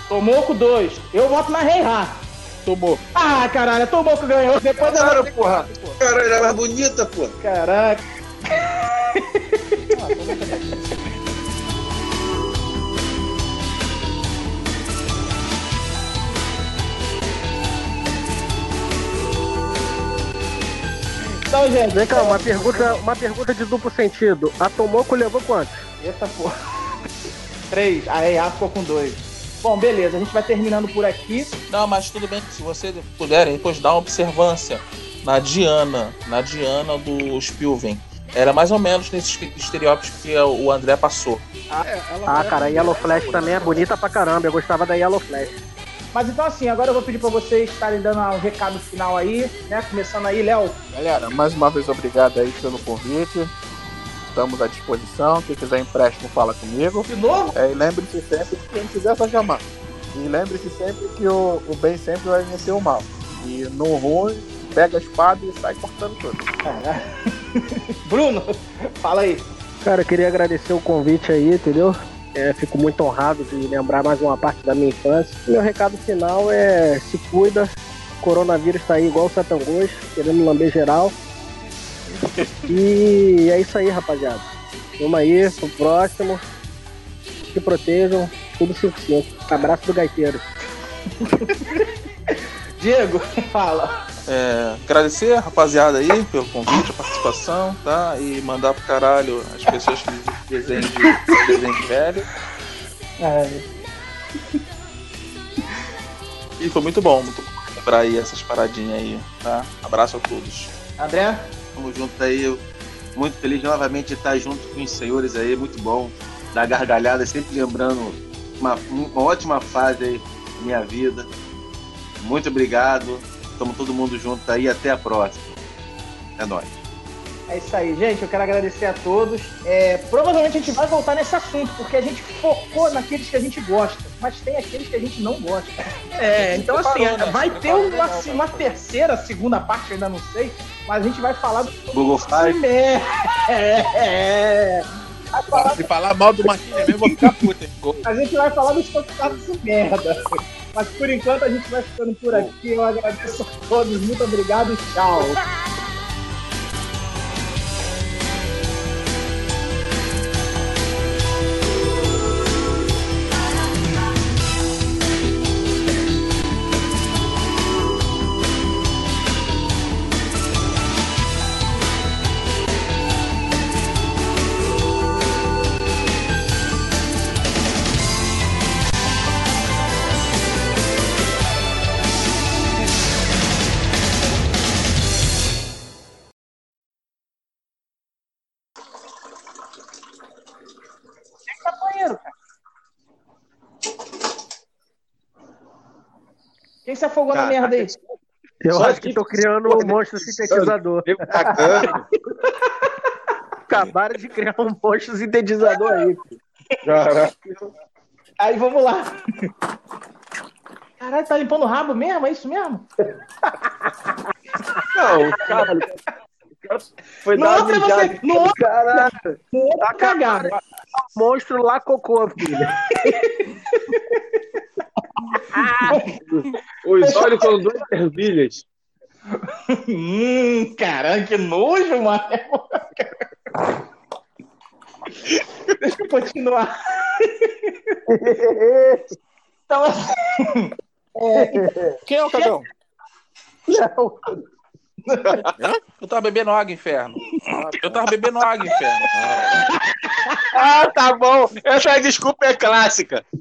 Tomoko 2. Eu voto na Reiha. Tomou. Ah, caralho, a Tomoko ganhou. Depois da Claro, porra. Cara, ela é mais bonita, pô. Caraca. Então, gente. Vem cá, uma pergunta, uma pergunta de duplo sentido. A Tomoko levou quanto? Eita porra. Três. A Reiha ficou com dois. Bom, beleza. A gente vai terminando por aqui. Não, mas tudo bem que se vocês puderem depois dar uma observância na Diana, na Diana do Spilven. Era mais ou menos nesses estereótipos que o André passou. Ah, cara, a Yellow Flash também é bonita pra caramba. Eu gostava da Yellow Flash. Mas então, assim, agora eu vou pedir pra vocês estarem dando um recado final aí, né? Começando aí, Léo. Galera, mais uma vez obrigado aí pelo convite. Estamos à disposição. Quem quiser empréstimo, fala comigo. De novo? É, e lembre-se sempre que quem quiser só chamar. E lembre-se sempre que o, o bem sempre vai vencer o mal. E no ruim, pega a espada e sai cortando tudo. Caralho. Bruno, fala aí. Cara, eu queria agradecer o convite aí, entendeu? É, fico muito honrado de lembrar mais uma parte da minha infância. Meu recado final é se cuida. O coronavírus tá aí igual o Satangos, querendo lamber geral. E é isso aí, rapaziada. Vamos aí, pro próximo. Se protejam, tudo 5-5. Abraço do gaiteiro. Diego, fala. É, agradecer a rapaziada aí pelo convite, a participação, tá? E mandar pro caralho as pessoas que desenham de, desenho de velho. É, E foi muito bom, muito bom lembrar aí essas paradinhas aí, tá? Abraço a todos. André? Tamo junto aí. Muito feliz novamente de estar junto com os senhores aí. Muito bom. Dar gargalhada, sempre lembrando uma, uma ótima fase aí da minha vida. Muito obrigado. Tamo todo mundo junto aí. Até a próxima. É nóis. É isso aí, gente. Eu quero agradecer a todos. É, provavelmente a gente vai voltar nesse assunto, porque a gente focou naqueles que a gente gosta, mas tem aqueles que a gente não gosta. É, então assim, né? vai ter uma, legal, uma terceira, segunda parte, eu ainda não sei, mas a gente vai falar do Google Five. É, é. Falar- Se falar mal do Marquinhos mesmo, eu vou ficar? Gol. a gente vai falar dos de merda. Mas por enquanto a gente vai ficando por aqui. Eu agradeço a todos. Muito obrigado e tchau. Quem se afogou na Cara, merda aí? Eu Só acho que tô criando um monstro sintetizador. Acabaram de criar um monstro sintetizador aí. Caraca. Aí vamos lá. Caralho, tá limpando o rabo mesmo? É isso mesmo? Não, cara. o cara Foi No outro é você. No outro, Caralho, no outro tá cagado. monstro lá cocô, filho. Os olhos são duas ervilhas. Hum, caralho, que nojo, mano. Deixa eu continuar. Então, assim, Quem é o cagão? Não, eu tava bebendo água, inferno. Eu tava bebendo água, inferno. Ah, tá bom. Essa desculpa é clássica.